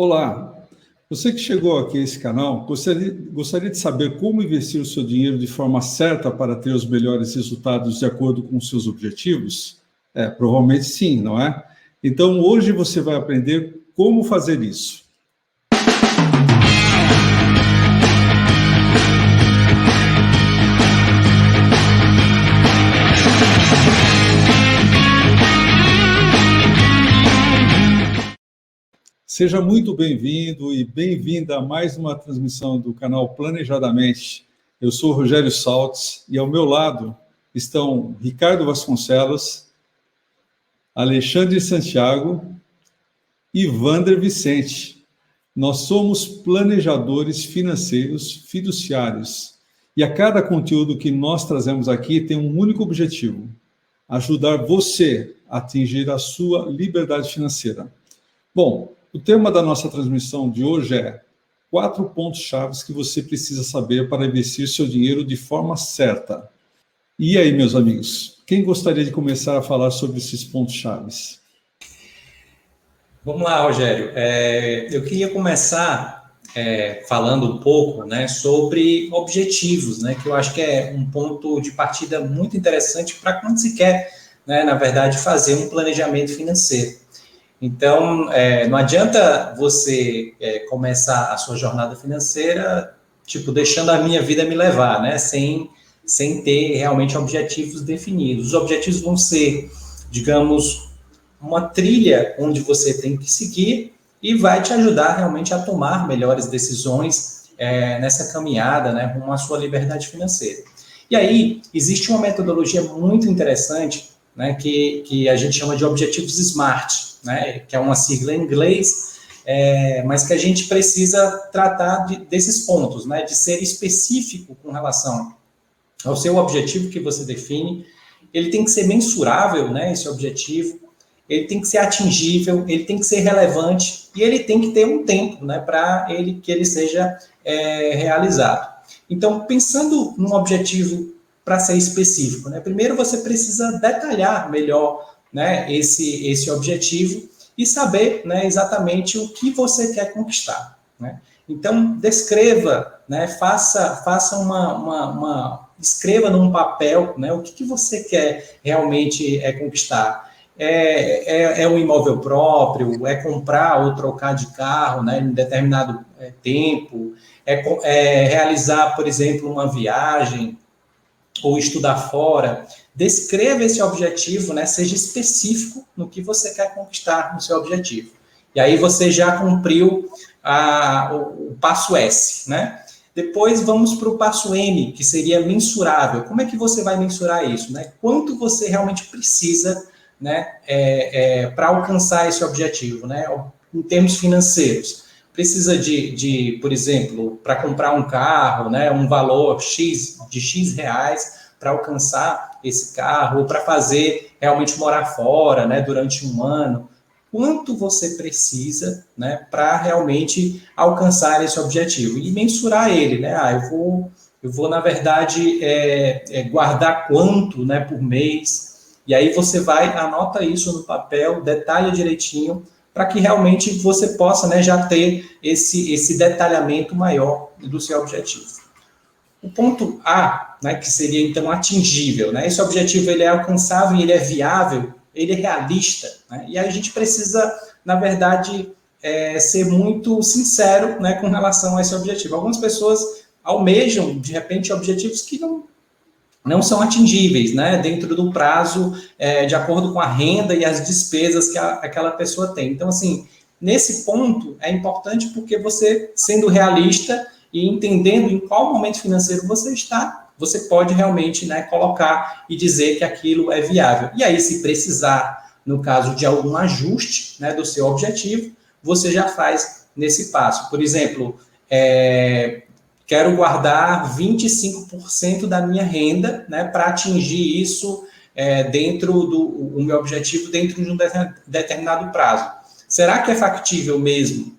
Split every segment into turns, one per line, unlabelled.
Olá, você que chegou aqui a esse canal, gostaria, gostaria de saber como investir o seu dinheiro de forma certa para ter os melhores resultados de acordo com os seus objetivos? É, provavelmente sim, não é? Então hoje você vai aprender como fazer isso. Seja muito bem-vindo e bem-vinda a mais uma transmissão do canal Planejadamente. Eu sou Rogério Saltes e ao meu lado estão Ricardo Vasconcelos, Alexandre Santiago e Vander Vicente. Nós somos planejadores financeiros fiduciários e a cada conteúdo que nós trazemos aqui tem um único objetivo: ajudar você a atingir a sua liberdade financeira. Bom, o tema da nossa transmissão de hoje é quatro pontos chaves que você precisa saber para investir seu dinheiro de forma certa. E aí, meus amigos, quem gostaria de começar a falar sobre esses pontos chaves?
Vamos lá, Rogério. É, eu queria começar é, falando um pouco né, sobre objetivos, né, que eu acho que é um ponto de partida muito interessante para quando se quer, né, na verdade, fazer um planejamento financeiro. Então, é, não adianta você é, começar a sua jornada financeira, tipo, deixando a minha vida me levar, né? Sem, sem ter realmente objetivos definidos. Os objetivos vão ser, digamos, uma trilha onde você tem que seguir e vai te ajudar realmente a tomar melhores decisões é, nessa caminhada, né, rumo à sua liberdade financeira. E aí, existe uma metodologia muito interessante, né, que, que a gente chama de objetivos SMART né, que é uma sigla em inglês, é, mas que a gente precisa tratar de, desses pontos, né, de ser específico com relação ao seu objetivo que você define. Ele tem que ser mensurável, né, esse objetivo, ele tem que ser atingível, ele tem que ser relevante e ele tem que ter um tempo, né, para ele que ele seja é, realizado. Então, pensando num objetivo para ser específico, né, primeiro você precisa detalhar melhor né, esse, esse objetivo e saber né, exatamente o que você quer conquistar. Né? Então, descreva, né, faça, faça uma, uma, uma, escreva num papel né, o que, que você quer realmente é, conquistar. É, é, é, um imóvel próprio, é comprar ou trocar de carro né, em determinado é, tempo, é, é realizar, por exemplo, uma viagem ou estudar fora descreva esse objetivo, né? Seja específico no que você quer conquistar no seu objetivo. E aí você já cumpriu a, o, o passo S, né? Depois vamos para o passo M, que seria mensurável. Como é que você vai mensurar isso? Né? Quanto você realmente precisa né, é, é, para alcançar esse objetivo, né? Em termos financeiros. Precisa de, de por exemplo, para comprar um carro, né, um valor X de X reais para alcançar esse carro, ou para fazer realmente morar fora, né, durante um ano. Quanto você precisa, né, para realmente alcançar esse objetivo e mensurar ele, né? Ah, eu vou, eu vou na verdade é, é, guardar quanto, né, por mês. E aí você vai anota isso no papel, detalha direitinho para que realmente você possa, né, já ter esse esse detalhamento maior do seu objetivo. O ponto A, né, que seria então atingível, né? Esse objetivo ele é alcançável, ele é viável, ele é realista, né? E a gente precisa, na verdade, é, ser muito sincero, né, com relação a esse objetivo. Algumas pessoas almejam de repente objetivos que não não são atingíveis, né, dentro do prazo, é, de acordo com a renda e as despesas que a, aquela pessoa tem. Então, assim, nesse ponto é importante porque você, sendo realista, e entendendo em qual momento financeiro você está, você pode realmente né, colocar e dizer que aquilo é viável. E aí, se precisar, no caso de algum ajuste né, do seu objetivo, você já faz nesse passo. Por exemplo, é, quero guardar 25% da minha renda né, para atingir isso é, dentro do o meu objetivo dentro de um determinado prazo. Será que é factível mesmo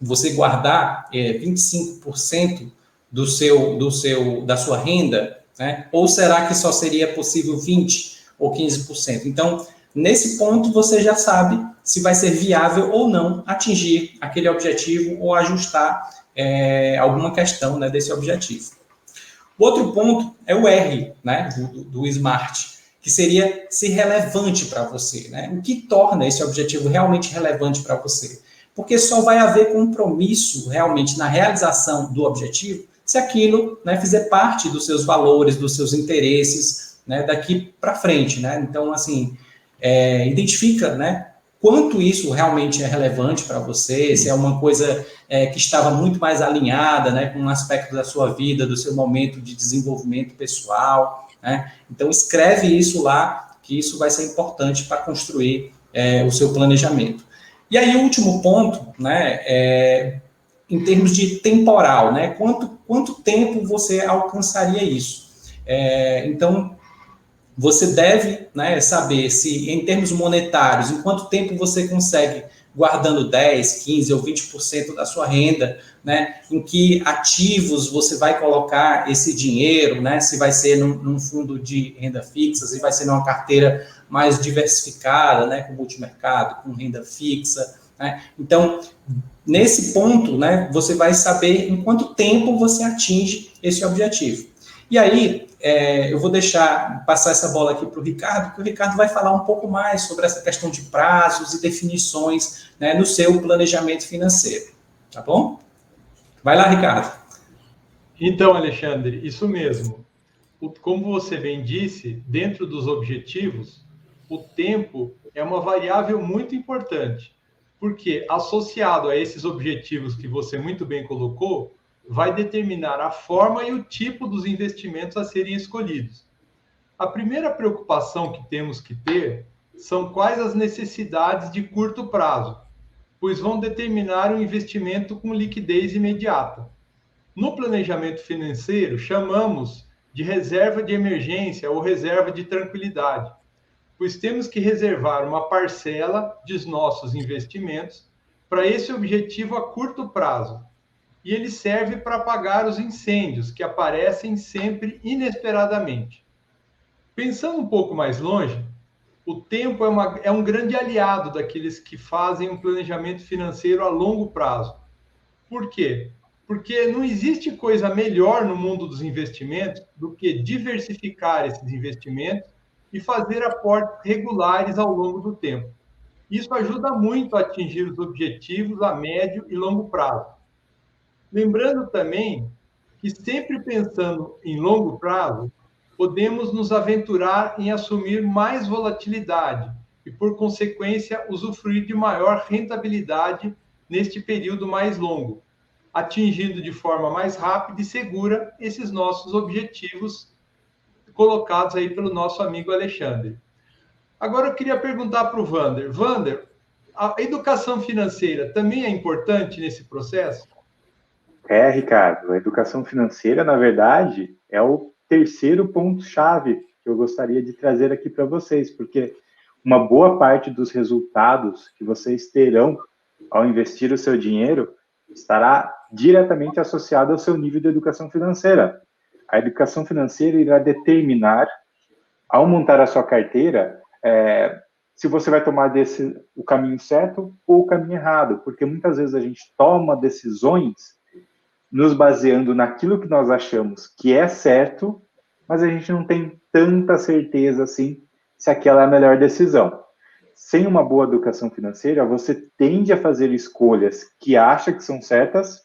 você guardar é, 25% do seu, do seu, da sua renda, né? Ou será que só seria possível 20 ou 15%? Então, nesse ponto você já sabe, se vai ser viável ou não atingir aquele objetivo ou ajustar é, alguma questão né, desse objetivo. O outro ponto é o R, né, do, do SMART, que seria ser relevante para você, né? O que torna esse objetivo realmente relevante para você? Porque só vai haver compromisso realmente na realização do objetivo se aquilo né, fizer parte dos seus valores, dos seus interesses, né, daqui para frente, né? Então, assim, é, identifica, né, quanto isso realmente é relevante para você, se é uma coisa é, que estava muito mais alinhada né, com um aspecto da sua vida, do seu momento de desenvolvimento pessoal. Né? Então, escreve isso lá, que isso vai ser importante para construir é, o seu planejamento. E aí, o último ponto, né, é, em termos de temporal, né, quanto, quanto tempo você alcançaria isso? É, então, você deve né, saber se, em termos monetários, em quanto tempo você consegue, guardando 10, 15 ou 20% da sua renda, né, em que ativos você vai colocar esse dinheiro, né, se vai ser num, num fundo de renda fixa, se vai ser numa carteira mais diversificada, né, com multimercado, com renda fixa. Né? Então, nesse ponto, né, você vai saber em quanto tempo você atinge esse objetivo. E aí, é, eu vou deixar passar essa bola aqui para o Ricardo, porque o Ricardo vai falar um pouco mais sobre essa questão de prazos e definições né, no seu planejamento financeiro. Tá bom? Vai lá, Ricardo.
Então, Alexandre, isso mesmo. Como você bem disse, dentro dos objetivos, o tempo é uma variável muito importante, porque associado a esses objetivos que você muito bem colocou, vai determinar a forma e o tipo dos investimentos a serem escolhidos. A primeira preocupação que temos que ter são quais as necessidades de curto prazo, pois vão determinar um investimento com liquidez imediata. No planejamento financeiro, chamamos de reserva de emergência ou reserva de tranquilidade, pois temos que reservar uma parcela dos nossos investimentos para esse objetivo a curto prazo, e ele serve para apagar os incêndios que aparecem sempre inesperadamente. Pensando um pouco mais longe, o tempo é, uma, é um grande aliado daqueles que fazem um planejamento financeiro a longo prazo. Por quê? Porque não existe coisa melhor no mundo dos investimentos do que diversificar esses investimentos e fazer aportes regulares ao longo do tempo. Isso ajuda muito a atingir os objetivos a médio e longo prazo. Lembrando também que, sempre pensando em longo prazo, podemos nos aventurar em assumir mais volatilidade e, por consequência, usufruir de maior rentabilidade neste período mais longo, atingindo de forma mais rápida e segura esses nossos objetivos colocados aí pelo nosso amigo Alexandre. Agora eu queria perguntar para o Vander. Vander, a educação financeira também é importante nesse processo?
É, Ricardo, a educação financeira, na verdade, é o terceiro ponto-chave que eu gostaria de trazer aqui para vocês, porque uma boa parte dos resultados que vocês terão ao investir o seu dinheiro estará diretamente associado ao seu nível de educação financeira. A educação financeira irá determinar, ao montar a sua carteira, é, se você vai tomar desse, o caminho certo ou o caminho errado, porque muitas vezes a gente toma decisões nos baseando naquilo que nós achamos que é certo, mas a gente não tem tanta certeza assim se aquela é a melhor decisão. Sem uma boa educação financeira, você tende a fazer escolhas que acha que são certas,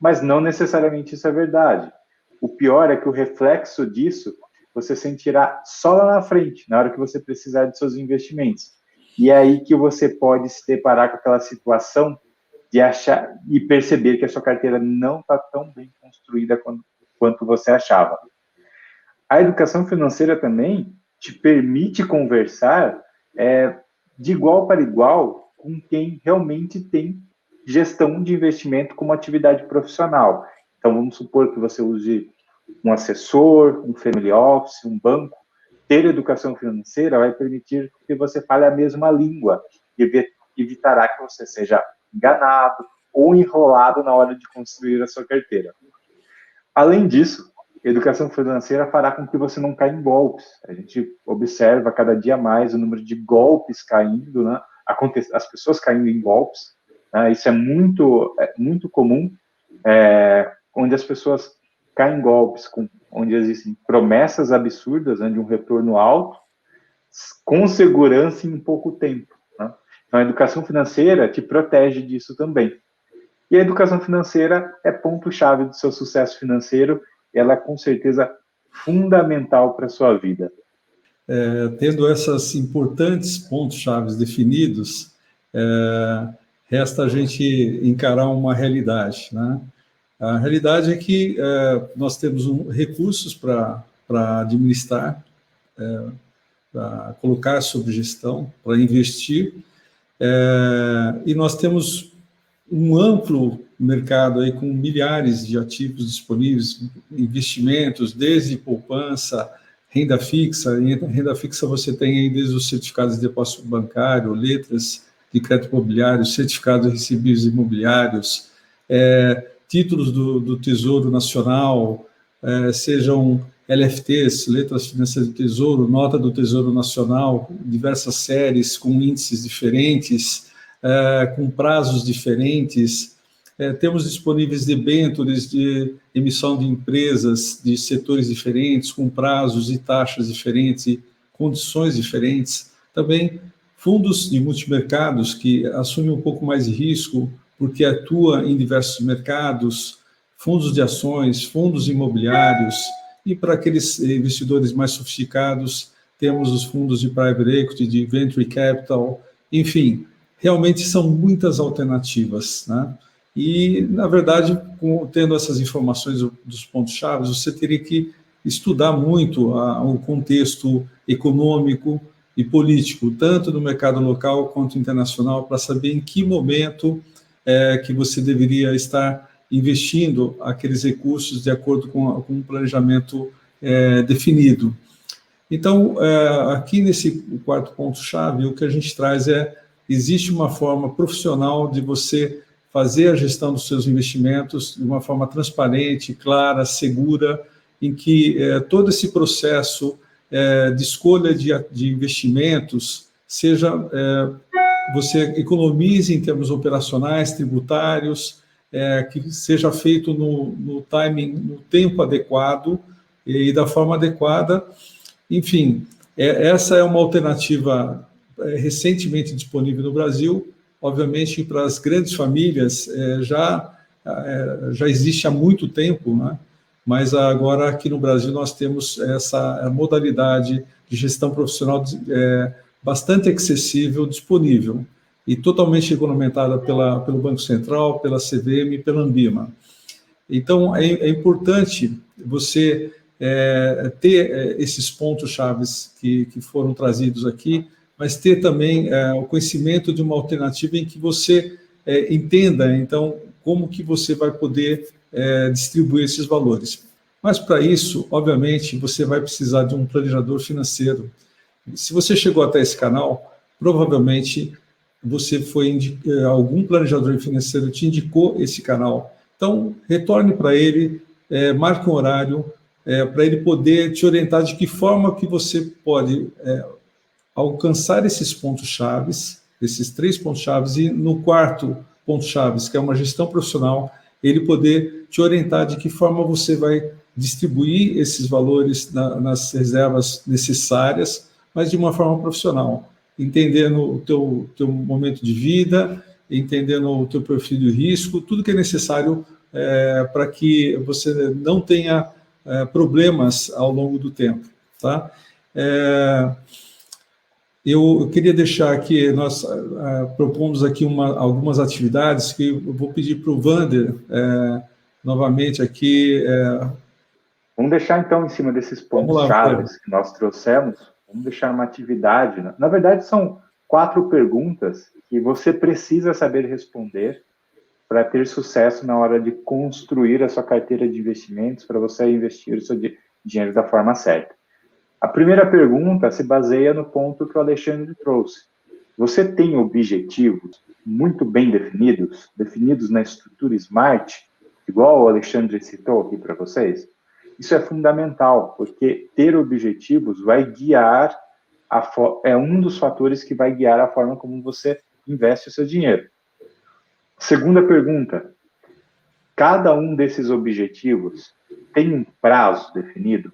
mas não necessariamente isso é verdade. O pior é que o reflexo disso você sentirá só lá na frente, na hora que você precisar de seus investimentos. E é aí que você pode se deparar com aquela situação de achar e perceber que a sua carteira não está tão bem construída quanto, quanto você achava. A educação financeira também te permite conversar é, de igual para igual com quem realmente tem gestão de investimento como atividade profissional. Então, vamos supor que você use um assessor, um family office, um banco. Ter educação financeira vai permitir que você fale a mesma língua e evitará que você seja enganado ou enrolado na hora de construir a sua carteira. Além disso, educação financeira fará com que você não caia em golpes. A gente observa cada dia mais o número de golpes caindo, né? as pessoas caindo em golpes. Né? Isso é muito, é muito comum, é, onde as pessoas caem em golpes, com, onde existem promessas absurdas né, de um retorno alto, com segurança em pouco tempo. Então, a educação financeira te protege disso também. E a educação financeira é ponto-chave do seu sucesso financeiro, ela é com certeza fundamental para a sua vida.
É, tendo esses importantes pontos-chave definidos, é, resta a gente encarar uma realidade. Né? A realidade é que é, nós temos um, recursos para administrar, é, para colocar sob gestão, para investir, é, e nós temos um amplo mercado aí com milhares de ativos disponíveis, investimentos, desde poupança, renda fixa. Em renda fixa você tem aí desde os certificados de depósito bancário, letras de crédito imobiliário, certificados recebíveis imobiliários, é, títulos do, do, Tesouro Nacional, é, sejam LFTs, letras financeiras do Tesouro, nota do Tesouro Nacional, diversas séries com índices diferentes, é, com prazos diferentes. É, temos disponíveis debêntures de emissão de empresas de setores diferentes, com prazos e taxas diferentes e condições diferentes. Também fundos de multimercados que assumem um pouco mais de risco, porque atua em diversos mercados, fundos de ações, fundos imobiliários, e para aqueles investidores mais sofisticados, temos os fundos de private equity, de venture capital, enfim, realmente são muitas alternativas, né? E, na verdade, tendo essas informações dos pontos-chave, você teria que estudar muito o contexto econômico e político, tanto no mercado local quanto internacional, para saber em que momento é, que você deveria estar investindo aqueles recursos de acordo com, com um planejamento é, definido. Então, é, aqui nesse quarto ponto-chave, o que a gente traz é existe uma forma profissional de você fazer a gestão dos seus investimentos de uma forma transparente, clara, segura, em que é, todo esse processo é, de escolha de, de investimentos seja é, você economize em termos operacionais, tributários, é, que seja feito no, no timing, no tempo adequado e, e da forma adequada. Enfim, é, essa é uma alternativa é, recentemente disponível no Brasil. Obviamente, para as grandes famílias, é, já, é, já existe há muito tempo, né? mas agora aqui no Brasil nós temos essa modalidade de gestão profissional é, bastante acessível, disponível e totalmente regulamentada pela, pelo Banco Central, pela CVM e pela Ambima. Então, é, é importante você é, ter é, esses pontos chaves que, que foram trazidos aqui mas ter também é, o conhecimento de uma alternativa em que você é, entenda, então, como que você vai poder é, distribuir esses valores. Mas para isso, obviamente, você vai precisar de um planejador financeiro. Se você chegou até esse canal, provavelmente você foi é, algum planejador financeiro te indicou esse canal. Então, retorne para ele, é, marque um horário é, para ele poder te orientar de que forma que você pode é, alcançar esses pontos chaves, esses três pontos chaves, e no quarto ponto chaves, que é uma gestão profissional, ele poder te orientar de que forma você vai distribuir esses valores na, nas reservas necessárias, mas de uma forma profissional, entendendo o teu, teu momento de vida, entendendo o teu perfil de risco, tudo que é necessário é, para que você não tenha é, problemas ao longo do tempo, tá? É, eu queria deixar aqui, nós uh, propomos aqui uma, algumas atividades que eu vou pedir para o Wander, uh, novamente aqui.
Vamos deixar então em cima desses pontos chaves que nós trouxemos, vamos deixar uma atividade. Né? Na verdade, são quatro perguntas que você precisa saber responder para ter sucesso na hora de construir a sua carteira de investimentos, para você investir o seu dinheiro da forma certa. A primeira pergunta se baseia no ponto que o Alexandre trouxe. Você tem objetivos muito bem definidos, definidos na estrutura SMART, igual o Alexandre citou aqui para vocês? Isso é fundamental, porque ter objetivos vai guiar é um dos fatores que vai guiar a forma como você investe o seu dinheiro. Segunda pergunta: cada um desses objetivos tem um prazo definido?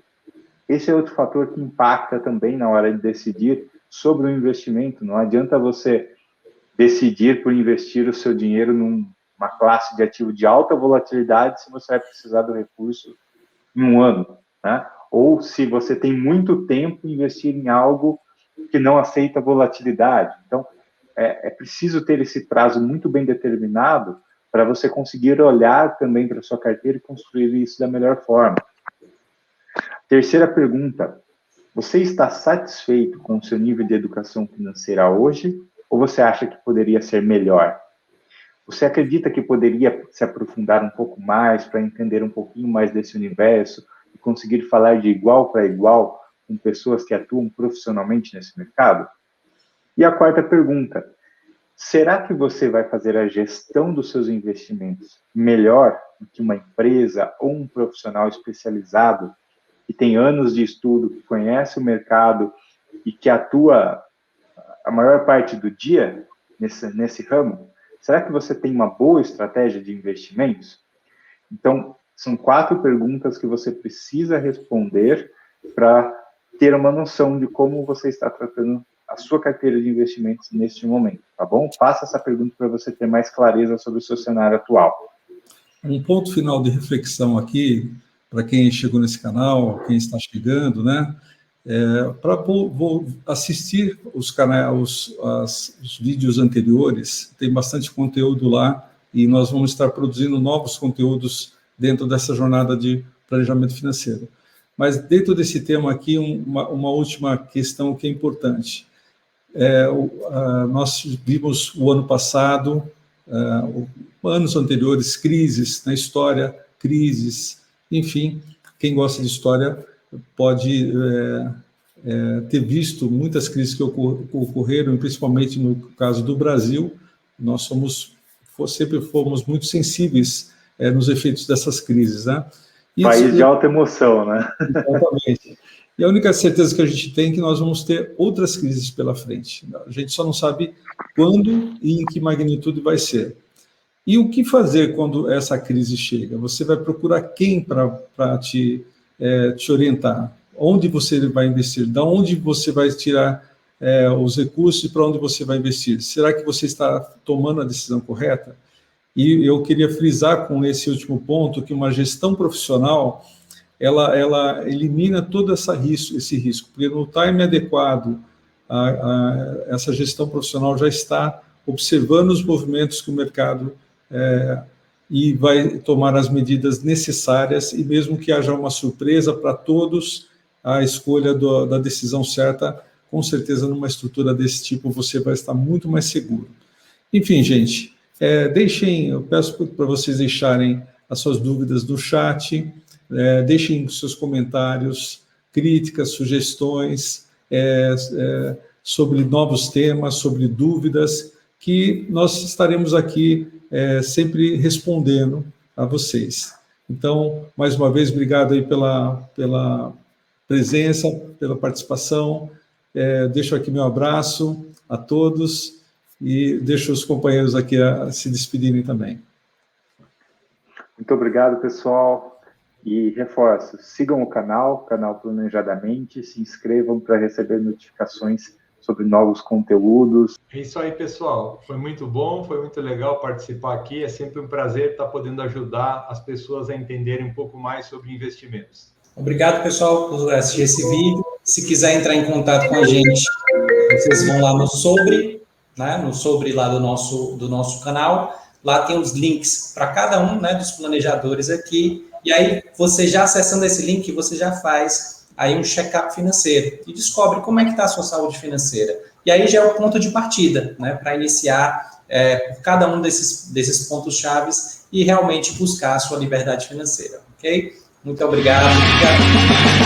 Esse é outro fator que impacta também na hora de decidir sobre o investimento. Não adianta você decidir por investir o seu dinheiro numa classe de ativo de alta volatilidade se você vai precisar do recurso em um ano, né? Ou se você tem muito tempo investir em algo que não aceita volatilidade. Então, é, é preciso ter esse prazo muito bem determinado para você conseguir olhar também para sua carteira e construir isso da melhor forma. Terceira pergunta: você está satisfeito com o seu nível de educação financeira hoje ou você acha que poderia ser melhor? Você acredita que poderia se aprofundar um pouco mais para entender um pouquinho mais desse universo e conseguir falar de igual para igual com pessoas que atuam profissionalmente nesse mercado? E a quarta pergunta: será que você vai fazer a gestão dos seus investimentos melhor do que uma empresa ou um profissional especializado que tem anos de estudo, que conhece o mercado e que atua a maior parte do dia nesse, nesse ramo? Será que você tem uma boa estratégia de investimentos? Então, são quatro perguntas que você precisa responder para ter uma noção de como você está tratando a sua carteira de investimentos neste momento, tá bom? Faça essa pergunta para você ter mais clareza sobre o seu cenário atual.
Um ponto final de reflexão aqui, para quem chegou nesse canal, quem está chegando, né? É, para assistir os canais, os, as, os vídeos anteriores, tem bastante conteúdo lá e nós vamos estar produzindo novos conteúdos dentro dessa jornada de planejamento financeiro. Mas dentro desse tema aqui, uma, uma última questão que é importante. É, nós vimos o ano passado, o, anos anteriores, crises na história, crises, enfim, quem gosta de história pode é, é, ter visto muitas crises que ocorreram, principalmente no caso do Brasil. Nós somos, sempre fomos muito sensíveis é, nos efeitos dessas crises, né?
Isso, País de alta emoção, né?
Exatamente. E a única certeza que a gente tem é que nós vamos ter outras crises pela frente. A gente só não sabe quando e em que magnitude vai ser. E o que fazer quando essa crise chega? Você vai procurar quem para te, é, te orientar? Onde você vai investir? Da onde você vai tirar é, os recursos e para onde você vai investir? Será que você está tomando a decisão correta? E eu queria frisar com esse último ponto que uma gestão profissional ela, ela elimina todo essa risco, esse risco, porque no time adequado, a, a, essa gestão profissional já está observando os movimentos que o mercado é, e vai tomar as medidas necessárias, e mesmo que haja uma surpresa para todos, a escolha do, da decisão certa, com certeza numa estrutura desse tipo você vai estar muito mais seguro. Enfim, gente, é, deixem, eu peço para vocês deixarem as suas dúvidas no chat, é, deixem seus comentários, críticas, sugestões é, é, sobre novos temas, sobre dúvidas, que nós estaremos aqui é, sempre respondendo a vocês. Então, mais uma vez, obrigado aí pela, pela presença, pela participação. É, deixo aqui meu abraço a todos e deixo os companheiros aqui a, a se despedirem também.
Muito obrigado, pessoal. E reforço, sigam o canal, canal Planejadamente, se inscrevam para receber notificações sobre novos conteúdos.
É isso aí, pessoal. Foi muito bom, foi muito legal participar aqui. É sempre um prazer estar podendo ajudar as pessoas a entenderem um pouco mais sobre investimentos.
Obrigado, pessoal, por assistir esse vídeo. Se quiser entrar em contato com a gente, vocês vão lá no sobre né, no sobre lá do nosso, do nosso canal. Lá tem os links para cada um né, dos planejadores aqui. E aí, você já acessando esse link, você já faz aí um check-up financeiro e descobre como é que está a sua saúde financeira. E aí já é o ponto de partida, né, para iniciar é, cada um desses, desses pontos chaves e realmente buscar a sua liberdade financeira, ok? Muito obrigado. obrigado.